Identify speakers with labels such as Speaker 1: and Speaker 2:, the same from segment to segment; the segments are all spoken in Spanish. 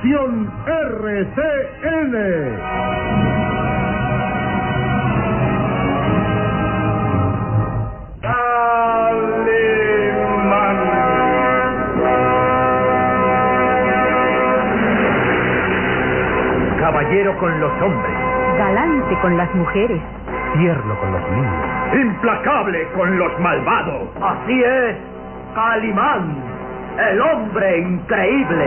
Speaker 1: producción RCN.
Speaker 2: Caballero con los hombres,
Speaker 3: Galante con las mujeres.
Speaker 2: tierno con los niños, implacable con los malvados. Así es, Calimán, el hombre increíble.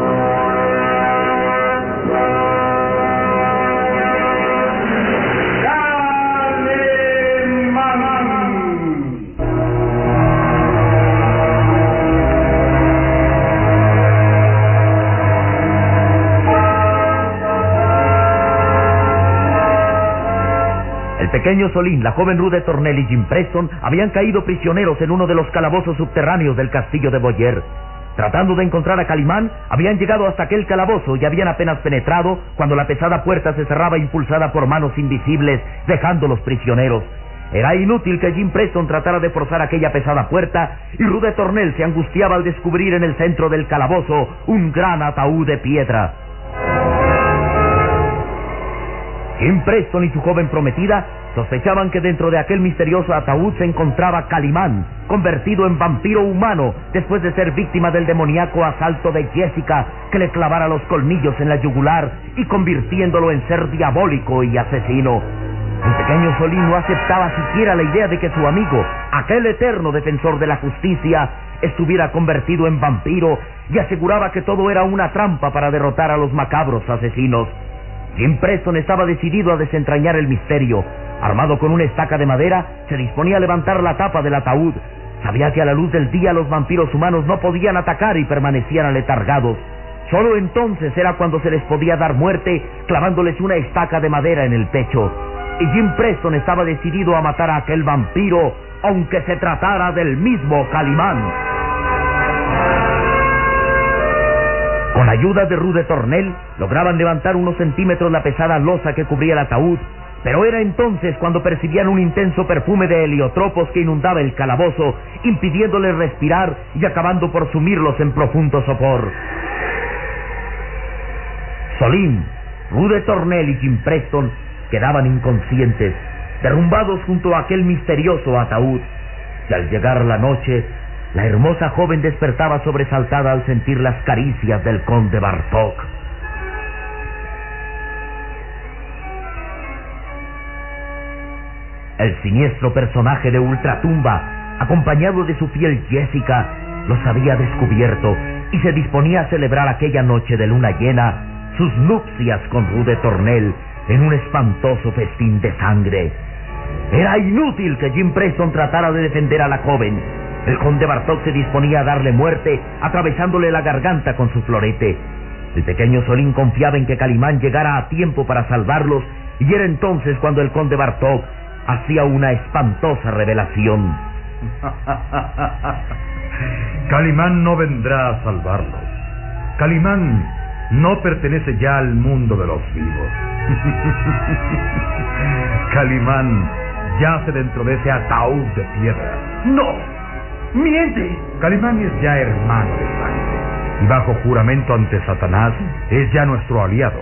Speaker 2: Pequeño Solín, la joven Rude Tornel y Jim Preston habían caído prisioneros en uno de los calabozos subterráneos del castillo de Boyer. Tratando de encontrar a Calimán, habían llegado hasta aquel calabozo y habían apenas penetrado cuando la pesada puerta se cerraba impulsada por manos invisibles, dejándolos prisioneros. Era inútil que Jim Preston tratara de forzar aquella pesada puerta y Rude Tornel se angustiaba al descubrir en el centro del calabozo un gran ataúd de piedra. Jim Preston y su joven prometida sospechaban que dentro de aquel misterioso ataúd se encontraba Calimán, convertido en vampiro humano después de ser víctima del demoníaco asalto de Jessica, que le clavara los colmillos en la yugular y convirtiéndolo en ser diabólico y asesino. El pequeño Solín no aceptaba siquiera la idea de que su amigo, aquel eterno defensor de la justicia, estuviera convertido en vampiro y aseguraba que todo era una trampa para derrotar a los macabros asesinos. Jim Preston estaba decidido a desentrañar el misterio. Armado con una estaca de madera, se disponía a levantar la tapa del ataúd. Sabía que a la luz del día los vampiros humanos no podían atacar y permanecían aletargados. Solo entonces era cuando se les podía dar muerte clavándoles una estaca de madera en el pecho. Y Jim Preston estaba decidido a matar a aquel vampiro, aunque se tratara del mismo Calimán. Con ayuda de Rude Tornel, lograban levantar unos centímetros la pesada losa que cubría el ataúd, pero era entonces cuando percibían un intenso perfume de heliotropos que inundaba el calabozo, impidiéndoles respirar y acabando por sumirlos en profundo sopor. Solín, Rude Tornel y Jim Preston quedaban inconscientes, derrumbados junto a aquel misterioso ataúd, y al llegar la noche, la hermosa joven despertaba sobresaltada al sentir las caricias del conde Bartok. El siniestro personaje de Ultratumba, acompañado de su fiel Jessica, los había descubierto y se disponía a celebrar aquella noche de luna llena sus nupcias con Rude Tornel en un espantoso festín de sangre. Era inútil que Jim Preston tratara de defender a la joven. El conde Bartok se disponía a darle muerte, atravesándole la garganta con su florete. El pequeño Solín confiaba en que Calimán llegara a tiempo para salvarlos, y era entonces cuando el conde Bartok hacía una espantosa revelación.
Speaker 4: Calimán no vendrá a salvarlos. Calimán no pertenece ya al mundo de los vivos. Calimán yace dentro de ese ataúd de piedra.
Speaker 2: ¡No! ¡Miente!
Speaker 4: Calimán es ya hermano de sangre y bajo juramento ante Satanás es ya nuestro aliado.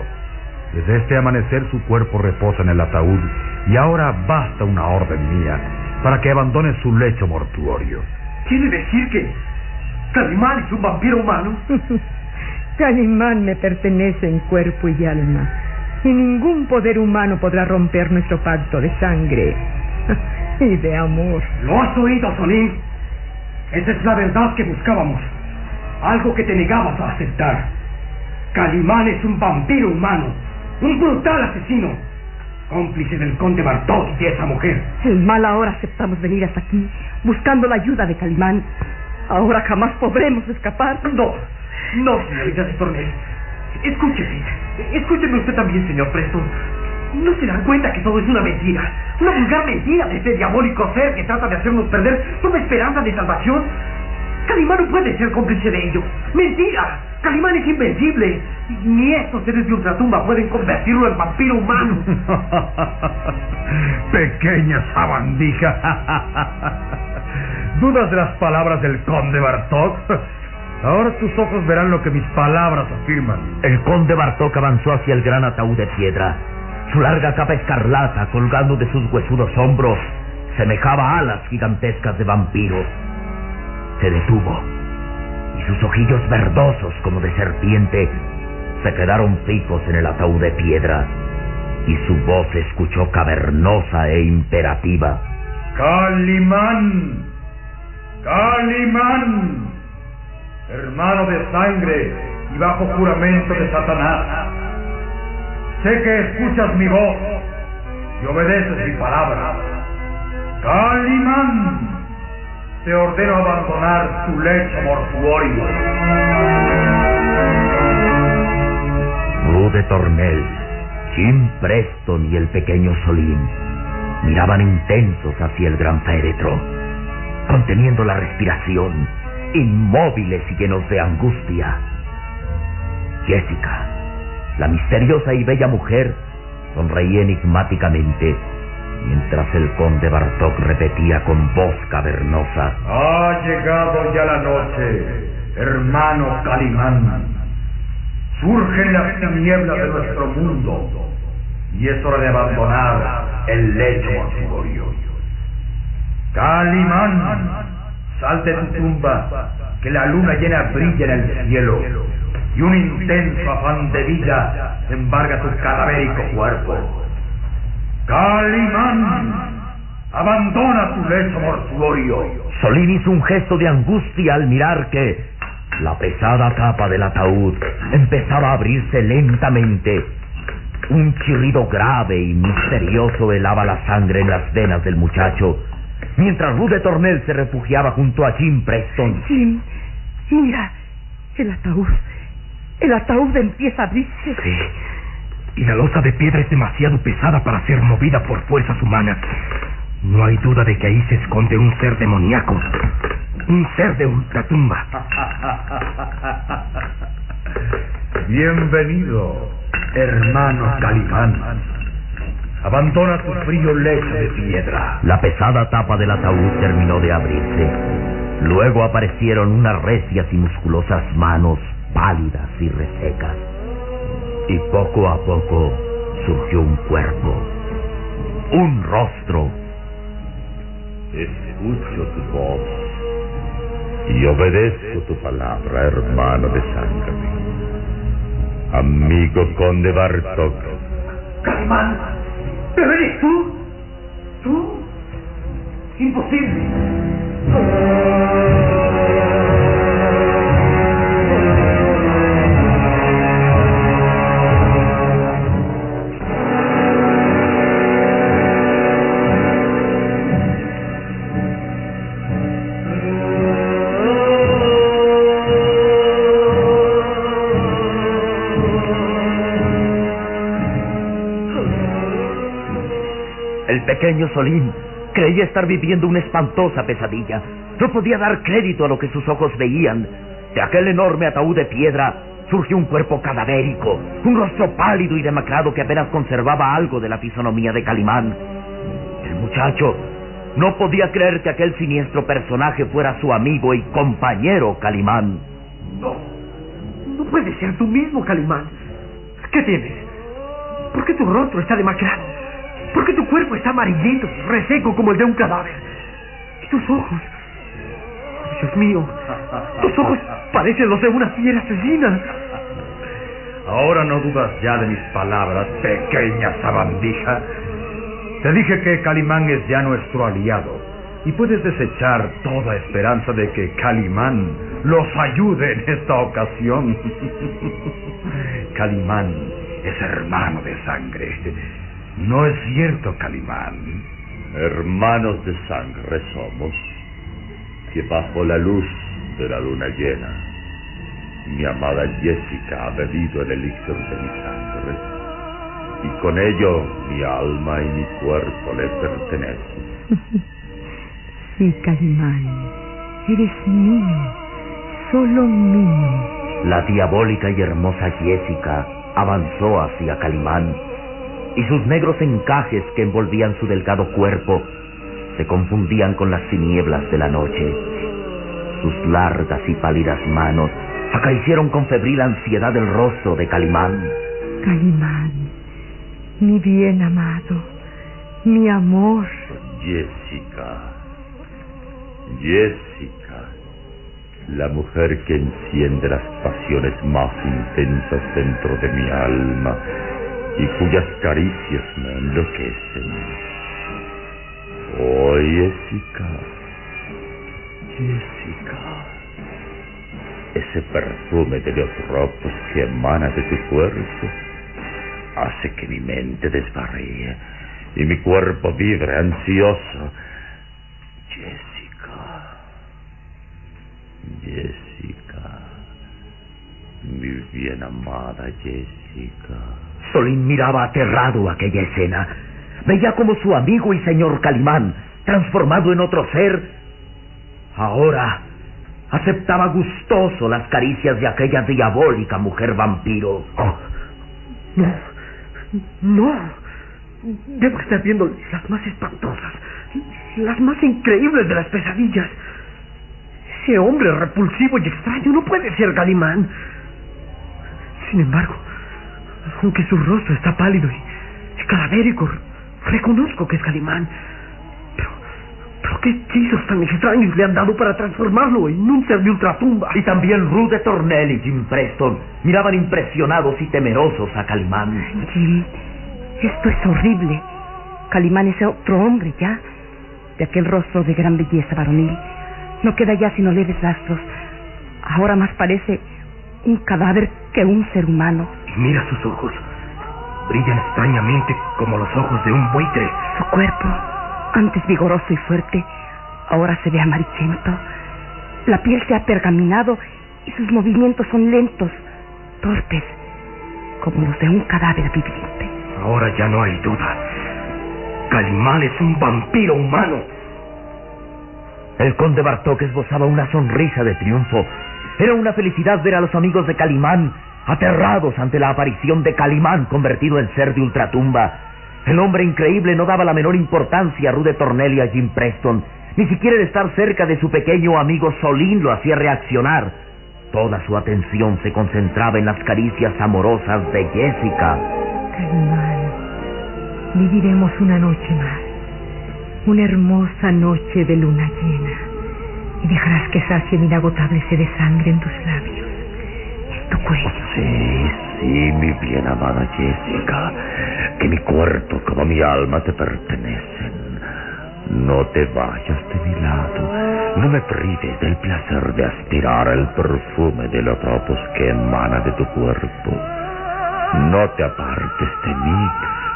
Speaker 4: Desde este amanecer su cuerpo reposa en el ataúd y ahora basta una orden mía para que abandone su lecho mortuorio.
Speaker 2: ¿Quiere decir que Calimán es un vampiro humano?
Speaker 3: Calimán me pertenece en cuerpo y alma. Y ningún poder humano podrá romper nuestro pacto de sangre y de amor.
Speaker 2: ¿Lo has oído, Solín? Esa es la verdad que buscábamos.
Speaker 5: Algo que te negabas a aceptar. Calimán es un vampiro humano, un brutal asesino, cómplice del conde Bartok y de esa mujer.
Speaker 3: El mal ahora aceptamos venir hasta aquí, buscando la ayuda de Calimán. Ahora jamás podremos escapar.
Speaker 5: No, no, señorita de Tornel. Escúcheme, escúcheme usted también, señor Preston. ¿No se dan cuenta que todo es una mentira? Una vulgar mentira de este diabólico ser que trata de hacernos perder toda esperanza de salvación. Calimán no puede ser cómplice de ello. ¡Mentira! Calimán es invencible. Ni estos seres de ultratumba pueden convertirlo en vampiro humano.
Speaker 4: Pequeña sabandija. ¿Dudas de las palabras del conde Bartok? Ahora tus ojos verán lo que mis palabras afirman.
Speaker 2: El conde Bartok avanzó hacia el gran ataúd de piedra. Su larga capa escarlata, colgando de sus huesudos hombros, semejaba alas gigantescas de vampiro. Se detuvo, y sus ojillos verdosos como de serpiente se quedaron fijos en el ataúd de piedra, y su voz se escuchó cavernosa e imperativa.
Speaker 4: Calimán, Calimán, hermano de sangre y bajo juramento de Satanás. Sé que escuchas mi voz y obedeces mi palabra. Calimán, te ordeno abandonar tu lecho mortuorio.
Speaker 2: Rude Tornel, Jim Preston y el pequeño Solín miraban intensos hacia el gran féretro, conteniendo la respiración, inmóviles y llenos de angustia. Jessica, la misteriosa y bella mujer, sonreía enigmáticamente mientras el conde Bartok repetía con voz cavernosa.
Speaker 4: Ha llegado ya la noche, hermano Calimán. Surgen las tinieblas de nuestro mundo y es hora de abandonar el lecho mortuorio. Calimán, sal de tu tumba, que la luna llena brilla en el cielo y un intenso afán de vida embarga tu cadavérico cuerpo. Calimán, abandona tu lecho mortuorio.
Speaker 2: Solín hizo un gesto de angustia al mirar que la pesada tapa del ataúd empezaba a abrirse lentamente. Un chirrido grave y misterioso helaba la sangre en las venas del muchacho, mientras Rude Tornel se refugiaba junto a Jim Preston.
Speaker 3: Jim, mira, el ataúd. El ataúd empieza a abrirse.
Speaker 5: Sí. Y la losa de piedra es demasiado pesada para ser movida por fuerzas humanas. No hay duda de que ahí se esconde un ser demoníaco. Un ser de ultratumba.
Speaker 4: Bienvenido, hermano Calimán. Abandona tu frío lecho de piedra.
Speaker 2: La pesada tapa del ataúd terminó de abrirse. Luego aparecieron unas recias y musculosas manos pálidas y resecas. Y poco a poco surgió un cuerpo, un rostro.
Speaker 6: Escucho tu voz y obedezco tu palabra, hermano de sangre. Amigo conde Bartok.
Speaker 5: Calimán, ¿pero eres tú? ¿Tú? Imposible.
Speaker 2: Pequeño Solín creía estar viviendo una espantosa pesadilla. No podía dar crédito a lo que sus ojos veían. De aquel enorme ataúd de piedra surgió un cuerpo cadavérico, un rostro pálido y demacrado que apenas conservaba algo de la fisonomía de Calimán. El muchacho no podía creer que aquel siniestro personaje fuera su amigo y compañero Calimán.
Speaker 5: No, no puede ser tú mismo, Calimán. ¿Qué tienes? ¿Por qué tu rostro está demacrado? ¿Por qué tu cuerpo está amarillento reseco como el de un cadáver? ¿Y tus ojos? Dios mío, tus ojos parecen los de una fiera asesina.
Speaker 4: Ahora no dudas ya de mis palabras, pequeña sabandija. Te dije que Calimán es ya nuestro aliado y puedes desechar toda esperanza de que Calimán los ayude en esta ocasión. Calimán es hermano de sangre. ¿No es cierto, Calimán?
Speaker 6: Hermanos de sangre somos, que bajo la luz de la luna llena, mi amada Jessica ha bebido el elixir de mi sangre, y con ello mi alma y mi cuerpo le pertenecen.
Speaker 3: Sí, Calimán, eres mío, solo mío.
Speaker 2: La diabólica y hermosa Jessica avanzó hacia Calimán y sus negros encajes que envolvían su delgado cuerpo se confundían con las tinieblas de la noche. Sus largas y pálidas manos acariciaron con febril ansiedad el rostro de Calimán.
Speaker 3: Calimán, mi bien amado, mi amor.
Speaker 6: Jessica. Jessica, la mujer que enciende las pasiones más intensas dentro de mi alma y cuyas caricias me enloquecen. Oh, Jessica, Jessica, ese perfume de los ropos que emana de tu cuerpo hace que mi mente desvaríe y mi cuerpo vibre ansioso. Jessica. Jessica. Mi bien amada Jessica.
Speaker 2: Solín miraba aterrado aquella escena. Veía como su amigo y señor Calimán, transformado en otro ser, ahora aceptaba gustoso las caricias de aquella diabólica mujer vampiro.
Speaker 5: Oh, no, no. Debo estar viendo las más espantosas, las más increíbles de las pesadillas. Ese hombre repulsivo y extraño no puede ser Calimán. Sin embargo, aunque su rostro está pálido y, cadavérico, reconozco que es Calimán. Pero, pero qué hechizos tan extraños le han dado para transformarlo en un ser de ultratumba.
Speaker 2: Y también Rude Tornell y Jim Preston miraban impresionados y temerosos a Calimán.
Speaker 3: Jim, esto es horrible. Calimán es otro hombre ya, de aquel rostro de gran belleza varonil no queda ya sino leves rastros. Ahora más parece un cadáver que un ser humano.
Speaker 5: Mira sus ojos. Brillan extrañamente como los ojos de un buitre.
Speaker 3: Su cuerpo, antes vigoroso y fuerte, ahora se ve amarillento. La piel se ha pergaminado y sus movimientos son lentos, torpes, como los de un cadáver viviente.
Speaker 5: Ahora ya no hay duda. Calimán es un vampiro humano.
Speaker 2: El conde Bartok esbozaba una sonrisa de triunfo. Era una felicidad ver a los amigos de Calimán aterrados ante la aparición de Calimán convertido en ser de ultratumba. El hombre increíble no daba la menor importancia a Rude Tornell y a Jim Preston. Ni siquiera el estar cerca de su pequeño amigo Solín lo hacía reaccionar. Toda su atención se concentraba en las caricias amorosas de Jessica.
Speaker 3: Calimán, viviremos una noche más una hermosa noche de luna llena y dejarás que sacie inagotable sed de sangre en tus labios, tu cuello.
Speaker 6: Sí, sí, mi bien amada Jessica, que mi cuerpo como mi alma te pertenecen. No te vayas de mi lado, no me prives del placer de aspirar el perfume de los topos que emana de tu cuerpo. No te apartes de mí,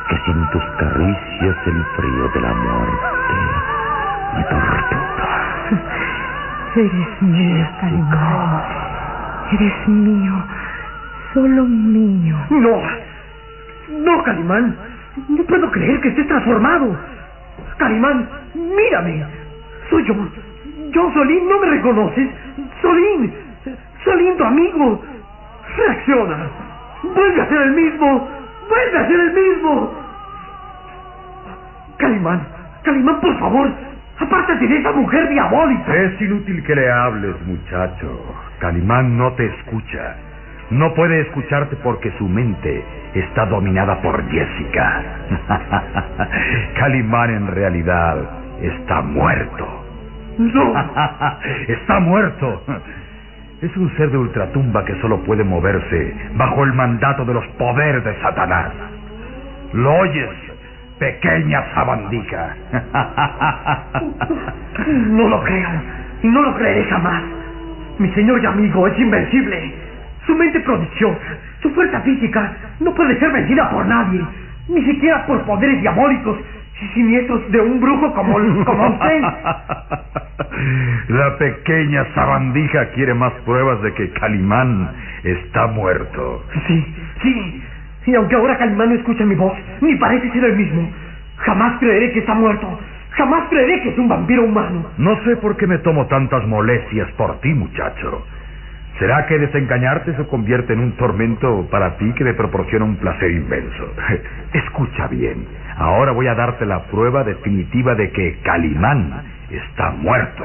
Speaker 6: que sin tus caricias el frío de la muerte me tortura.
Speaker 3: Eres Calimán. Eres mío, solo mío.
Speaker 5: No, no, Calimán. No puedo creer que estés transformado. Calimán, mírame. Soy yo. Yo, Solín, ¿no me reconoces? Solín. Solín, tu amigo. Reacciona. Vuelve a ser el mismo. ¡Vuelve a ser el mismo! Calimán, Calimán, por favor, apártate de esa mujer diabólica.
Speaker 4: Es inútil que le hables, muchacho. Calimán no te escucha. No puede escucharte porque su mente está dominada por Jessica. Calimán en realidad está muerto.
Speaker 5: No.
Speaker 4: está muerto. Es un ser de ultratumba que solo puede moverse bajo el mandato de los poderes de Satanás. ¿Lo oyes? pequeña sabandija.
Speaker 5: No lo creo. No lo creeré jamás. Mi señor y amigo es invencible. Su mente prodigiosa, su fuerza física, no puede ser vencida por nadie. Ni siquiera por poderes diabólicos y siniestros de un brujo como, como usted.
Speaker 4: La pequeña sabandija quiere más pruebas de que Calimán está muerto.
Speaker 5: Sí, sí. Y aunque ahora Calimán no escucha mi voz, ni parece ser el mismo, jamás creeré que está muerto. Jamás creeré que es un vampiro humano.
Speaker 4: No sé por qué me tomo tantas molestias por ti, muchacho. ¿Será que desengañarte se convierte en un tormento para ti que me proporciona un placer inmenso? Escucha bien. Ahora voy a darte la prueba definitiva de que Calimán está muerto.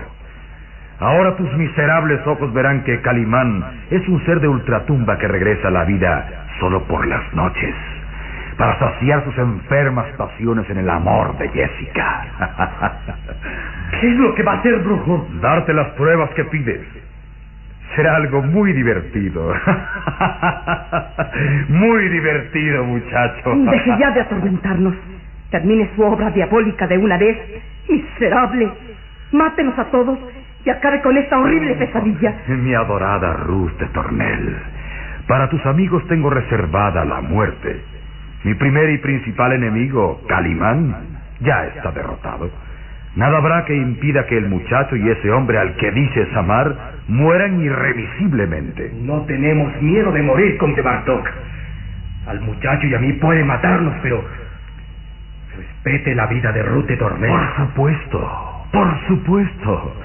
Speaker 4: Ahora tus miserables ojos verán que Calimán es un ser de ultratumba que regresa a la vida solo por las noches, para saciar sus enfermas pasiones en el amor de Jessica.
Speaker 5: ¿Qué es lo que va a hacer, brujo?
Speaker 4: Darte las pruebas que pides. Será algo muy divertido. muy divertido, muchacho.
Speaker 3: Deje ya de atormentarnos. Termine su obra diabólica de una vez. Miserable. Mátenos a todos y acabe con esta horrible pesadilla.
Speaker 4: Mi adorada Ruth de Tornel. Para tus amigos tengo reservada la muerte. Mi primer y principal enemigo, Calimán, ya está derrotado. Nada habrá que impida que el muchacho y ese hombre al que dices amar mueran irremisiblemente.
Speaker 5: No tenemos miedo de morir, Conde Bartok. Al muchacho y a mí puede matarnos, pero respete la vida de Ruth de Tornel.
Speaker 4: Por supuesto, por supuesto.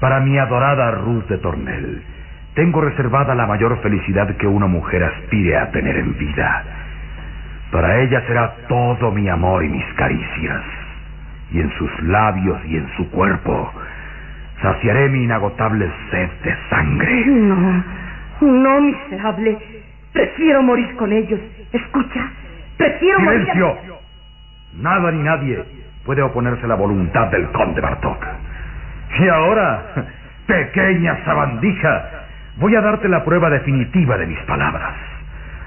Speaker 4: Para mi adorada Ruth de Tornel, tengo reservada la mayor felicidad que una mujer aspire a tener en vida. Para ella será todo mi amor y mis caricias. Y en sus labios y en su cuerpo saciaré mi inagotable sed de sangre.
Speaker 3: No, no, miserable. Prefiero morir con ellos. Escucha, prefiero morir.
Speaker 4: ¡Silencio! Nada ni nadie puede oponerse a la voluntad del conde Bartok. Y ahora, pequeña sabandija, voy a darte la prueba definitiva de mis palabras.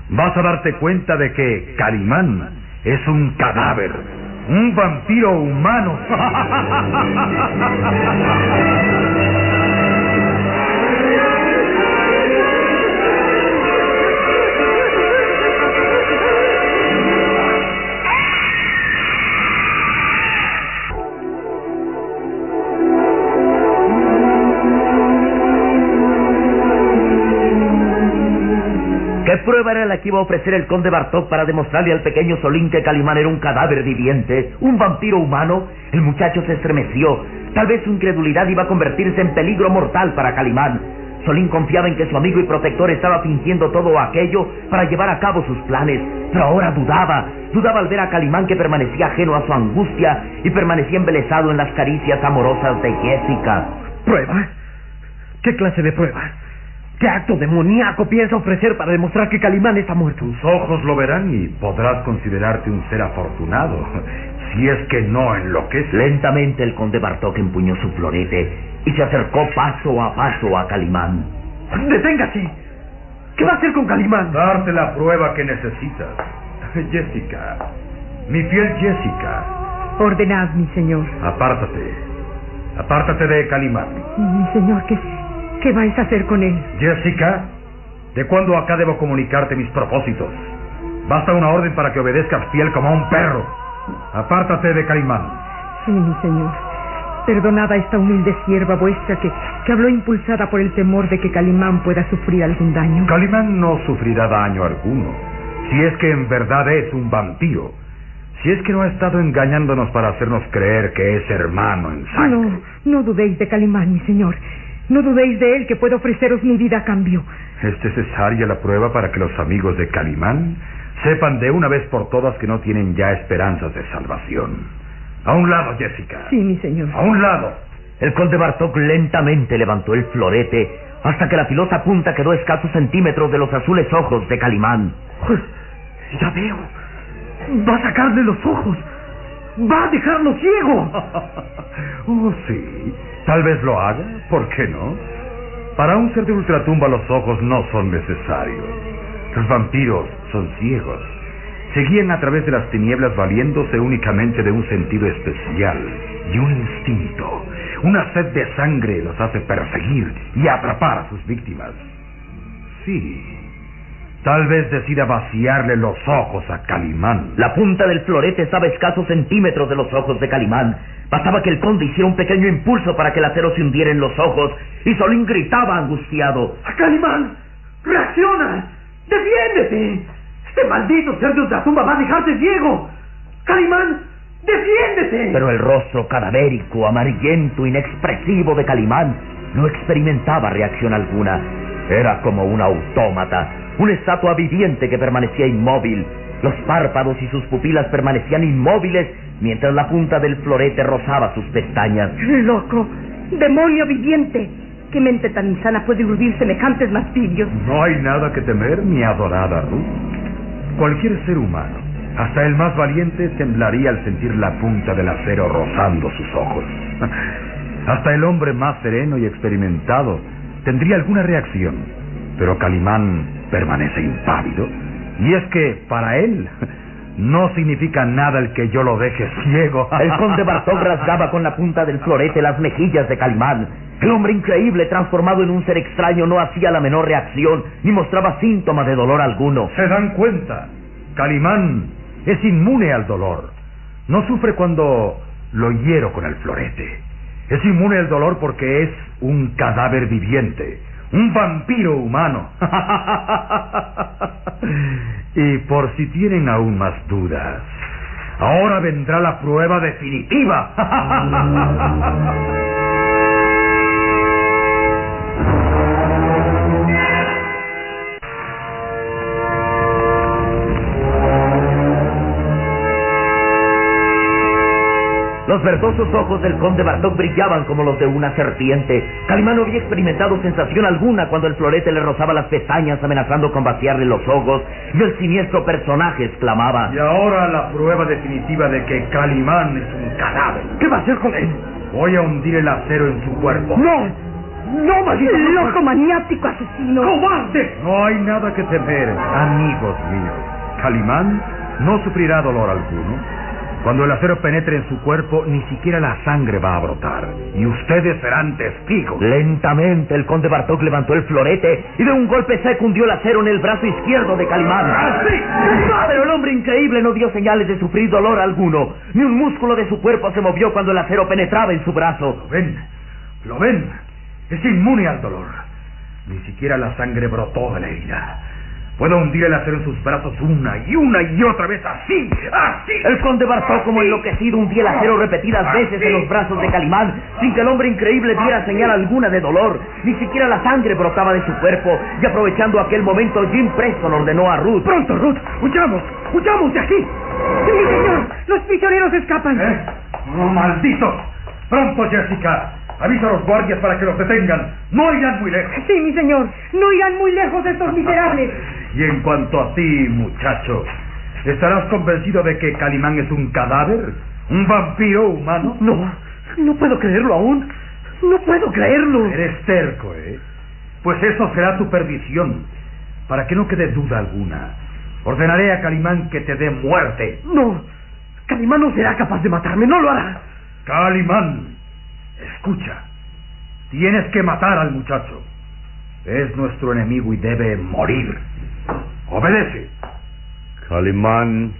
Speaker 4: Vas a darte cuenta de que Calimán es un cadáver, un vampiro humano.
Speaker 2: prueba era la que iba a ofrecer el conde Bartok para demostrarle al pequeño Solín que Calimán era un cadáver viviente, un vampiro humano? El muchacho se estremeció. Tal vez su incredulidad iba a convertirse en peligro mortal para Calimán. Solín confiaba en que su amigo y protector estaba fingiendo todo aquello para llevar a cabo sus planes, pero ahora dudaba. Dudaba al ver a Calimán que permanecía ajeno a su angustia y permanecía embelesado en las caricias amorosas de Jessica.
Speaker 5: ¿Prueba? ¿Qué clase de prueba? ¿Qué acto demoníaco piensa ofrecer para demostrar que Calimán está muerto?
Speaker 4: Tus ojos lo verán y podrás considerarte un ser afortunado, si es que no enloqueces.
Speaker 2: Lentamente el conde Bartok empuñó su florete y se acercó paso a paso a Calimán.
Speaker 5: ¡Deténgase! ¿Qué va a hacer con Calimán?
Speaker 4: Darte la prueba que necesitas. Jessica, mi fiel Jessica,
Speaker 3: Ordenad, mi señor.
Speaker 4: apártate. Apártate de Calimán.
Speaker 3: Mi señor, ¿qué, qué vais a hacer con él?
Speaker 4: Jessica, ¿de cuándo acá debo comunicarte mis propósitos? Basta una orden para que obedezcas fiel como a un perro. Apártate de Calimán.
Speaker 3: Sí, mi señor. Perdonad a esta humilde sierva vuestra que, que habló impulsada por el temor de que Calimán pueda sufrir algún daño.
Speaker 4: Calimán no sufrirá daño alguno, si es que en verdad es un vampiro. Si es que no ha estado engañándonos para hacernos creer que es hermano en sangre.
Speaker 3: No, no dudéis de Calimán, mi señor. No dudéis de él que puede ofreceros mi vida a cambio.
Speaker 4: ¿Es necesaria la prueba para que los amigos de Calimán sepan de una vez por todas que no tienen ya esperanzas de salvación? A un lado, Jessica.
Speaker 3: Sí, mi señor.
Speaker 4: A un lado.
Speaker 2: El conde Bartok lentamente levantó el florete hasta que la filosa punta quedó a escasos centímetros de los azules ojos de Calimán.
Speaker 5: Ya veo. Va a sacarle los ojos. Va a dejarlo ciego.
Speaker 4: oh, sí. Tal vez lo haga. ¿Por qué no? Para un ser de ultratumba los ojos no son necesarios. Los vampiros son ciegos. Seguían a través de las tinieblas valiéndose únicamente de un sentido especial y un instinto. Una sed de sangre los hace perseguir y atrapar a sus víctimas. Sí, tal vez decida vaciarle los ojos a Calimán.
Speaker 2: La punta del florete estaba a escasos centímetros de los ojos de Calimán. Bastaba que el conde hiciera un pequeño impulso para que el acero se hundiera en los ojos y Solín gritaba angustiado.
Speaker 5: ¡Calimán! ¡Reacciona! ¡Defiéndete! Este maldito ser de ultratumba va a dejarte ciego. ¡Calimán! ¡Defiéndete!
Speaker 2: Pero el rostro cadavérico, amarillento, inexpresivo de Calimán no experimentaba reacción alguna. Era como un autómata, una estatua viviente que permanecía inmóvil. Los párpados y sus pupilas permanecían inmóviles mientras la punta del florete rozaba sus pestañas.
Speaker 3: Loco, demonio viviente. ¿Qué mente tan insana puede urdir semejantes martirios?
Speaker 4: No hay nada que temer, mi adorada Ruth. Cualquier ser humano, hasta el más valiente, temblaría al sentir la punta del acero rozando sus ojos. Hasta el hombre más sereno y experimentado tendría alguna reacción, pero Calimán permanece impávido. Y es que para él no significa nada el que yo lo deje ciego.
Speaker 2: El conde Bartók rasgaba con la punta del florete las mejillas de Calimán. El hombre increíble, transformado en un ser extraño, no hacía la menor reacción ni mostraba síntomas de dolor alguno.
Speaker 4: ¿Se dan cuenta? Calimán es inmune al dolor. No sufre cuando lo hiero con el florete. Es inmune al dolor porque es un cadáver viviente, un vampiro humano. y por si tienen aún más dudas, ahora vendrá la prueba definitiva.
Speaker 2: Los verdosos ojos del conde Bartok brillaban como los de una serpiente. Calimán no había experimentado sensación alguna cuando el florete le rozaba las pestañas amenazando con vaciarle los ojos y el siniestro personaje exclamaba.
Speaker 4: Y ahora la prueba definitiva de que Calimán es un cadáver.
Speaker 5: ¿Qué va a hacer con él?
Speaker 4: Voy a hundir el acero en su cuerpo.
Speaker 5: ¡No! ¡No, maldito!
Speaker 3: Loco maniático asesino.
Speaker 5: ¡Cobarde!
Speaker 4: No hay nada que temer, amigos míos. Calimán no sufrirá dolor alguno. Cuando el acero penetre en su cuerpo, ni siquiera la sangre va a brotar. Y ustedes serán testigos.
Speaker 2: Lentamente el conde Bartok levantó el florete y de un golpe seco hundió el acero en el brazo izquierdo de Calimán.
Speaker 5: ¡Así!
Speaker 2: Pero el hombre increíble no dio señales de sufrir dolor alguno. Ni un músculo de su cuerpo se movió cuando el acero penetraba en su brazo.
Speaker 4: ¿Lo ven? ¿Lo ven? Es inmune al dolor. Ni siquiera la sangre brotó de la herida. Puedo hundir el acero en sus brazos una y una y otra vez así, así.
Speaker 2: El conde Bartok, como enloquecido, hundía el acero repetidas veces en los brazos de Calimán, sin que el hombre increíble diera señal alguna de dolor. Ni siquiera la sangre brotaba de su cuerpo. Y aprovechando aquel momento, Jim Preston ordenó a Ruth.
Speaker 5: ¡Pronto, Ruth! ¡Huyamos! ¡Huyamos de aquí!
Speaker 3: Sí, señor. Los prisioneros escapan.
Speaker 4: ¿Eh? ¡Oh, malditos! ¡Pronto, Jessica! Avisa a los guardias para que los detengan. No irán muy lejos.
Speaker 3: Sí, mi señor. No irán muy lejos estos miserables.
Speaker 4: Y en cuanto a ti, muchacho, ¿estarás convencido de que Calimán es un cadáver? ¿Un vampiro humano?
Speaker 5: No, no puedo creerlo aún. No puedo creerlo.
Speaker 4: Eres terco, ¿eh? Pues eso será tu perdición. Para que no quede duda alguna, ordenaré a Calimán que te dé muerte.
Speaker 5: No, Calimán no será capaz de matarme, no lo hará.
Speaker 4: Calimán, escucha. Tienes que matar al muchacho. Es nuestro enemigo y debe morir. Obedece.
Speaker 6: Calimán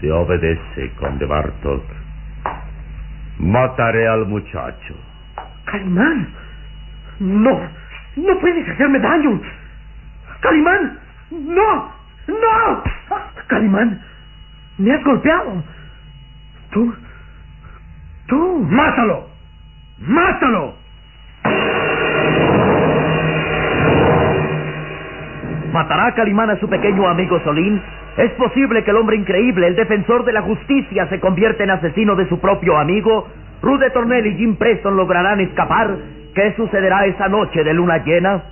Speaker 6: te obedece, conde Bartok. Mataré al muchacho.
Speaker 5: Calimán, no, no puedes hacerme daño. Calimán, no, no. Calimán, me has golpeado. Tú, tú.
Speaker 4: ¡Mátalo! ¡Mátalo!
Speaker 2: ¿Matará Calimán a su pequeño amigo Solín? ¿Es posible que el hombre increíble, el defensor de la justicia, se convierta en asesino de su propio amigo? ¿Ruth de Tornel y Jim Preston lograrán escapar? ¿Qué sucederá esa noche de luna llena?